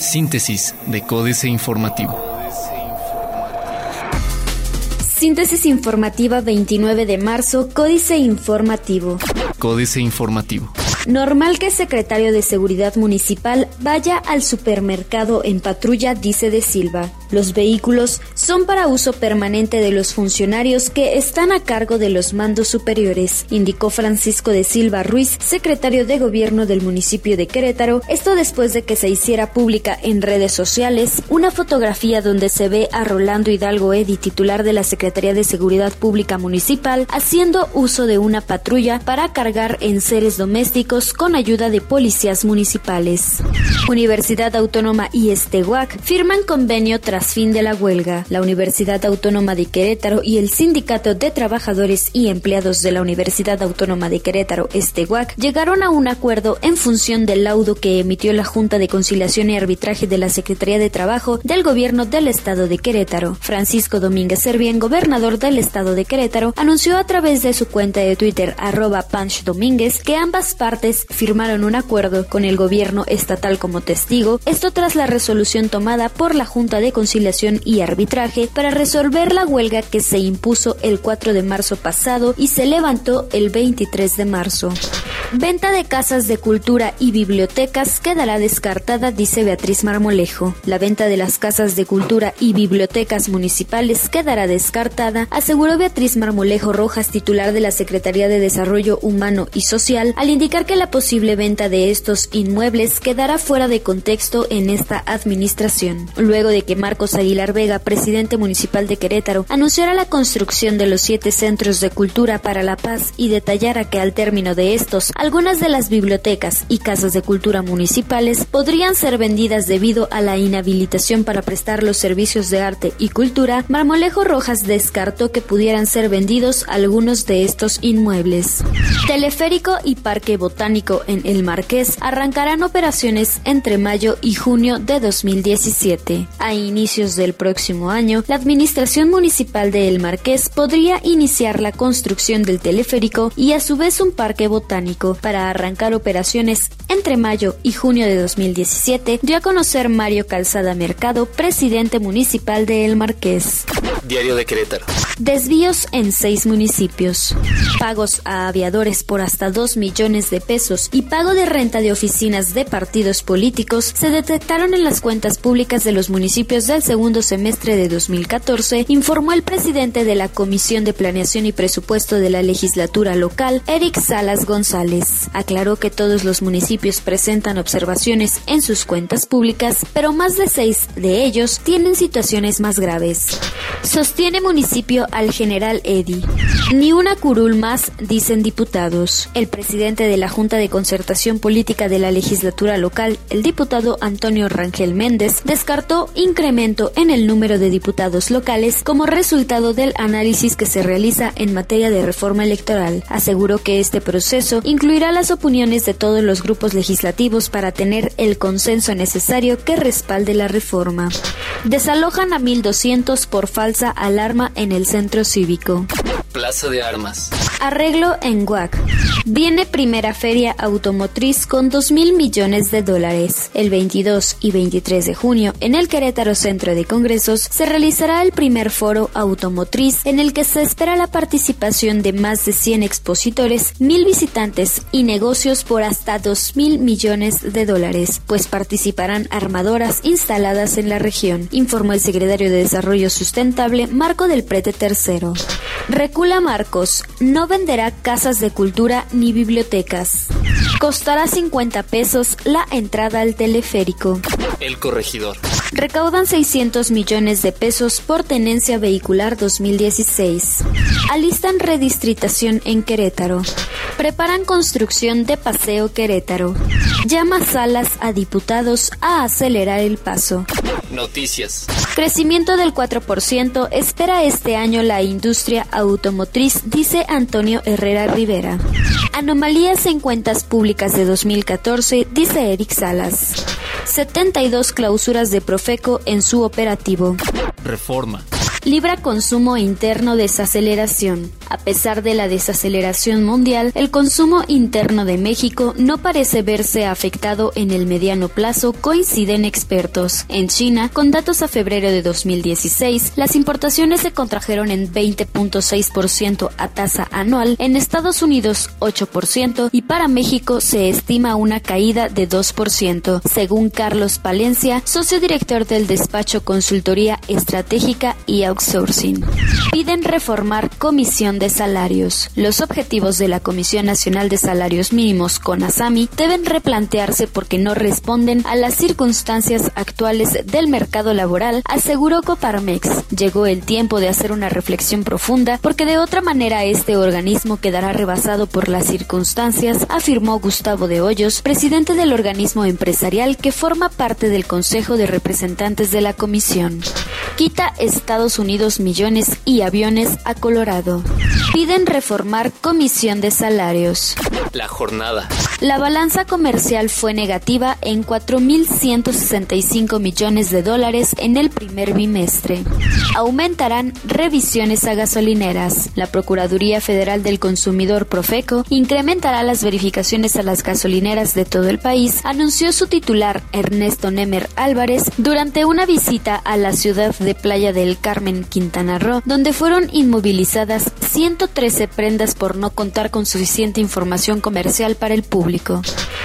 Síntesis de Códice Informativo. Síntesis informativa 29 de marzo, Códice Informativo. Códice Informativo. Normal que el secretario de Seguridad Municipal vaya al supermercado en patrulla, dice de Silva. Los vehículos son para uso permanente de los funcionarios que están a cargo de los mandos superiores, indicó Francisco de Silva Ruiz, secretario de Gobierno del municipio de Querétaro, esto después de que se hiciera pública en redes sociales una fotografía donde se ve a Rolando Hidalgo Edi, titular de la Secretaría de Seguridad Pública Municipal, haciendo uso de una patrulla para cargar en seres con ayuda de policías municipales. Universidad Autónoma y Estehuac firman convenio tras fin de la huelga, la Universidad Autónoma de Querétaro y el Sindicato de Trabajadores y Empleados de la Universidad Autónoma de Querétaro, Estehuac, llegaron a un acuerdo en función del laudo que emitió la Junta de Conciliación y Arbitraje de la Secretaría de Trabajo del Gobierno del Estado de Querétaro. Francisco Domínguez Servién, gobernador del Estado de Querétaro, anunció a través de su cuenta de Twitter arroba Punch Domínguez que ambas partes firmaron un acuerdo con el gobierno estatal como testigo, esto tras la resolución tomada por la Junta de conciliación y arbitraje para resolver la huelga que se impuso el 4 de marzo pasado y se levantó el 23 de marzo. Venta de casas de cultura y bibliotecas quedará descartada, dice Beatriz Marmolejo. La venta de las casas de cultura y bibliotecas municipales quedará descartada, aseguró Beatriz Marmolejo Rojas, titular de la Secretaría de Desarrollo Humano y Social, al indicar que la posible venta de estos inmuebles quedará fuera de contexto en esta administración. Luego de que Marcos Aguilar Vega, presidente municipal de Querétaro, anunciara la construcción de los siete centros de cultura para la paz y detallara que al término de estos algunas de las bibliotecas y casas de cultura municipales podrían ser vendidas debido a la inhabilitación para prestar los servicios de arte y cultura, Marmolejo Rojas descartó que pudieran ser vendidos algunos de estos inmuebles. Teleférico y Parque Botánico en El Marqués arrancarán operaciones entre mayo y junio de 2017. A inicios del próximo año, la Administración Municipal de El Marqués podría iniciar la construcción del teleférico y a su vez un parque botánico para arrancar operaciones entre mayo y junio de 2017, dio a conocer Mario Calzada Mercado, presidente municipal de El Marqués. Diario de Querétaro. Desvíos en seis municipios. Pagos a aviadores por hasta 2 millones de y pago de renta de oficinas de partidos políticos se detectaron en las cuentas públicas de los municipios del segundo semestre de 2014, informó el presidente de la Comisión de Planeación y Presupuesto de la legislatura local, Eric Salas González. Aclaró que todos los municipios presentan observaciones en sus cuentas públicas, pero más de seis de ellos tienen situaciones más graves. Sostiene municipio al general Eddy. Ni una curul más, dicen diputados. El presidente de la Junta de Concertación Política de la legislatura local, el diputado Antonio Rangel Méndez, descartó incremento en el número de diputados locales como resultado del análisis que se realiza en materia de reforma electoral. Aseguró que este proceso incluirá las opiniones de todos los grupos legislativos para tener el consenso necesario que respalde la reforma. Desalojan a 1.200 por falsa alarma en el centro cívico. Plaza de Armas. Arreglo en Guac. Viene primera feria automotriz con 2 mil millones de dólares. El 22 y 23 de junio, en el Querétaro Centro de Congresos, se realizará el primer foro automotriz en el que se espera la participación de más de 100 expositores, mil visitantes y negocios por hasta 2 mil millones de dólares, pues participarán armadoras instaladas en la región, informó el secretario de Desarrollo Sustentable Marco del Prete III. Recula Marcos, no venderá casas de cultura ni bibliotecas. Costará 50 pesos la entrada al teleférico. El corregidor. Recaudan 600 millones de pesos por tenencia vehicular 2016. Alistan redistritación en Querétaro. Preparan construcción de Paseo Querétaro. Llama Salas a diputados a acelerar el paso. Noticias. Crecimiento del 4% espera este año la industria automotriz, dice Antonio Herrera Rivera. Anomalías en cuentas públicas de 2014, dice Eric Salas. 72 clausuras de Profeco en su operativo. Reforma. Libra consumo interno desaceleración. A pesar de la desaceleración mundial, el consumo interno de México no parece verse afectado en el mediano plazo, coinciden expertos. En China, con datos a febrero de 2016, las importaciones se contrajeron en 20.6% a tasa anual, en Estados Unidos 8% y para México se estima una caída de 2%, según Carlos Palencia, socio director del despacho Consultoría Estratégica y Outsourcing. Piden reformar Comisión de Salarios. Los objetivos de la Comisión Nacional de Salarios Mínimos, CONASAMI, deben replantearse porque no responden a las circunstancias actuales del mercado laboral, aseguró Coparmex. Llegó el tiempo de hacer una reflexión profunda porque de otra manera este organismo quedará rebasado por las circunstancias, afirmó Gustavo de Hoyos, presidente del organismo empresarial que forma parte del Consejo de Representantes de la Comisión. Quita Estados Unidos millones y aviones a Colorado. Piden reformar Comisión de Salarios. La jornada. La balanza comercial fue negativa en 4.165 millones de dólares en el primer bimestre. Aumentarán revisiones a gasolineras. La Procuraduría Federal del Consumidor Profeco incrementará las verificaciones a las gasolineras de todo el país, anunció su titular Ernesto Nemer Álvarez durante una visita a la ciudad de Playa del Carmen, Quintana Roo, donde fueron inmovilizadas 113 prendas por no contar con suficiente información comercial para el público.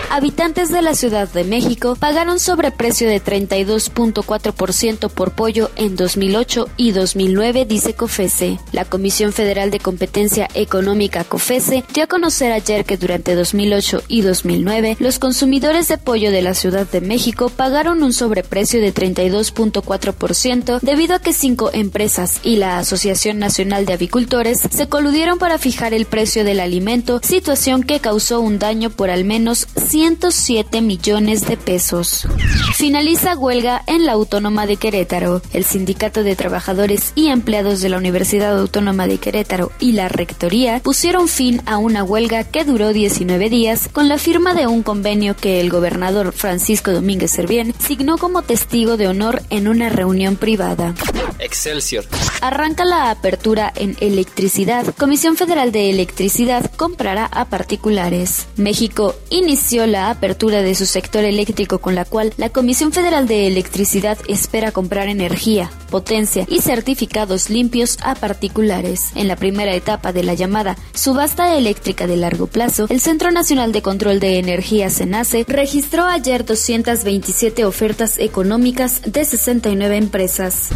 Habitantes de la Ciudad de México pagaron sobreprecio de 32.4% por pollo en 2008 y 2009, dice COFESE. La Comisión Federal de Competencia Económica COFESE dio a conocer ayer que durante 2008 y 2009 los consumidores de pollo de la Ciudad de México pagaron un sobreprecio de 32.4% debido a que cinco empresas y la Asociación Nacional de Avicultores se coludieron para fijar el precio del alimento, situación que causó un daño por al menos 107 millones de pesos. Finaliza huelga en la Autónoma de Querétaro. El Sindicato de Trabajadores y Empleados de la Universidad Autónoma de Querétaro y la Rectoría pusieron fin a una huelga que duró 19 días con la firma de un convenio que el gobernador Francisco Domínguez Servién signó como testigo de honor en una reunión privada. Excelsior. Arranca la apertura en electricidad. Comisión Federal de Electricidad comprará a particulares. México inició la apertura de su sector eléctrico con la cual la Comisión Federal de Electricidad espera comprar energía, potencia y certificados limpios a particulares. En la primera etapa de la llamada subasta eléctrica de largo plazo, el Centro Nacional de Control de Energía CENACE registró ayer 227 ofertas económicas de 69 empresas.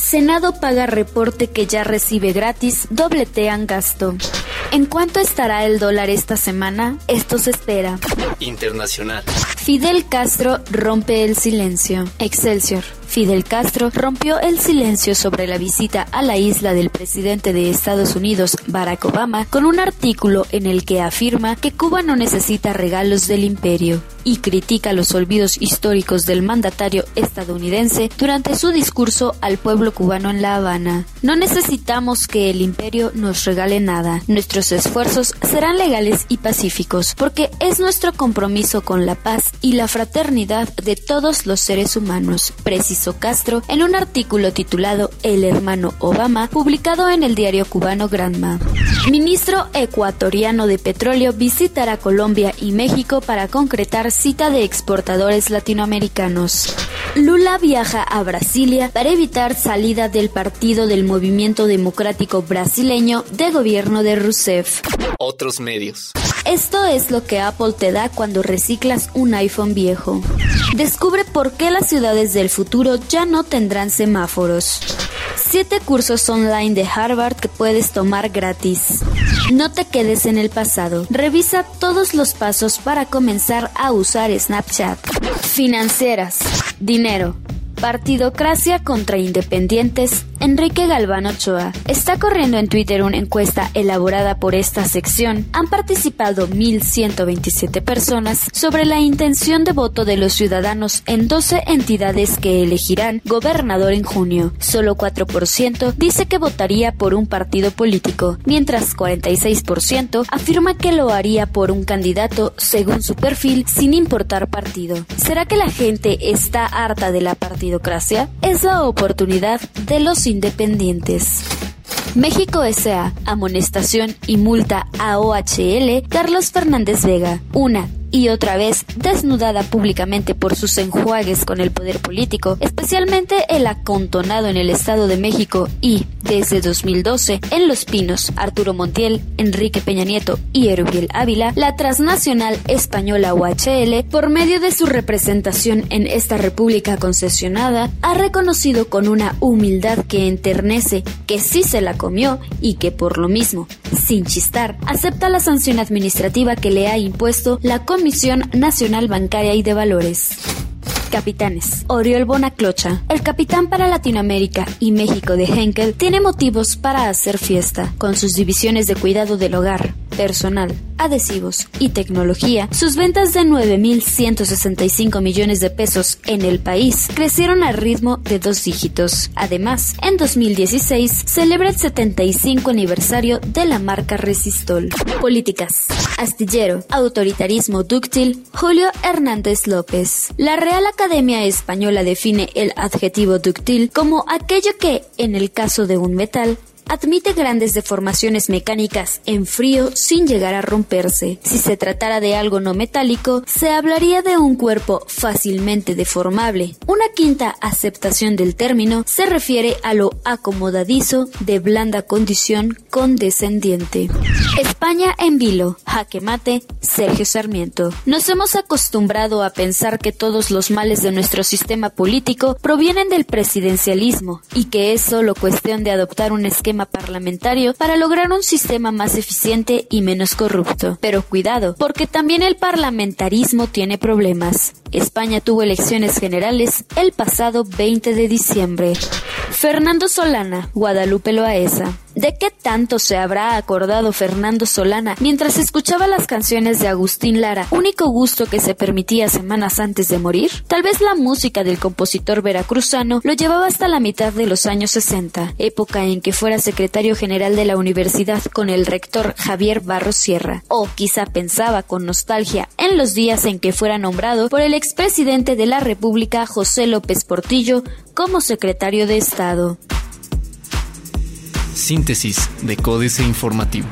Senado paga reporte que ya recibe gratis, dobletean gasto. ¿En cuánto estará el dólar esta semana? Esto se espera. Internacional. Fidel Castro rompe el silencio. Excelsior. Fidel Castro rompió el silencio sobre la visita a la isla del presidente de Estados Unidos, Barack Obama, con un artículo en el que afirma que Cuba no necesita regalos del imperio y critica los olvidos históricos del mandatario estadounidense durante su discurso al pueblo cubano en La Habana. No necesitamos que el imperio nos regale nada. Nuestros esfuerzos serán legales y pacíficos porque es nuestro compromiso con la paz y la fraternidad de todos los seres humanos, precisó Castro en un artículo titulado El hermano Obama, publicado en el diario cubano Granma. Ministro ecuatoriano de petróleo visitará Colombia y México para concretar cita de exportadores latinoamericanos. Lula viaja a Brasilia para evitar salida del partido del Movimiento Democrático Brasileño de gobierno de Rousseff. Otros medios. Esto es lo que Apple te da cuando reciclas un iPhone viejo. Descubre por qué las ciudades del futuro ya no tendrán semáforos. Siete cursos online de Harvard que puedes tomar gratis. No te quedes en el pasado. Revisa todos los pasos para comenzar a usar Snapchat. Financieras. Dinero. Partidocracia contra independientes, Enrique Galván Ochoa. Está corriendo en Twitter una encuesta elaborada por esta sección. Han participado 1.127 personas sobre la intención de voto de los ciudadanos en 12 entidades que elegirán gobernador en junio. Solo 4% dice que votaría por un partido político, mientras 46% afirma que lo haría por un candidato según su perfil sin importar partido. ¿Será que la gente está harta de la partidocracia? Es la oportunidad de los independientes. México S.A. Amonestación y multa a OHL Carlos Fernández Vega. Una y otra vez desnudada públicamente por sus enjuagues con el poder político, especialmente el acontonado en el Estado de México y, desde 2012, en Los Pinos, Arturo Montiel, Enrique Peña Nieto y Erubiel Ávila, la transnacional española UHL, por medio de su representación en esta república concesionada, ha reconocido con una humildad que enternece que sí se la comió y que por lo mismo, sin chistar, acepta la sanción administrativa que le ha impuesto la Comisión Comisión Nacional Bancaria y de Valores. Capitanes. Oriol Bonaclocha, el capitán para Latinoamérica y México de Henkel, tiene motivos para hacer fiesta. Con sus divisiones de cuidado del hogar, personal, adhesivos y tecnología, sus ventas de 9.165 millones de pesos en el país crecieron al ritmo de dos dígitos. Además, en 2016 celebra el 75 aniversario de la marca Resistol. Políticas. Astillero, autoritarismo dúctil, Julio Hernández López. La Real Academia Española define el adjetivo dúctil como aquello que, en el caso de un metal, admite grandes deformaciones mecánicas en frío sin llegar a romperse. Si se tratara de algo no metálico, se hablaría de un cuerpo fácilmente deformable. Una quinta aceptación del término se refiere a lo acomodadizo de blanda condición condescendiente. España en vilo, jaque mate, Sergio Sarmiento. Nos hemos acostumbrado a pensar que todos los males de nuestro sistema político provienen del presidencialismo y que es solo cuestión de adoptar un esquema parlamentario para lograr un sistema más eficiente y menos corrupto. Pero cuidado, porque también el parlamentarismo tiene problemas. España tuvo elecciones generales el pasado 20 de diciembre. Fernando Solana, Guadalupe Loaesa. ¿De qué tanto se habrá acordado Fernando Solana mientras escuchaba las canciones de Agustín Lara, único gusto que se permitía semanas antes de morir? Tal vez la música del compositor veracruzano lo llevaba hasta la mitad de los años 60, época en que fuera secretario general de la universidad con el rector Javier Barros Sierra. O quizá pensaba con nostalgia en los días en que fuera nombrado por el expresidente de la República José López Portillo como secretario de Estado. Síntesis de Códice Informativo.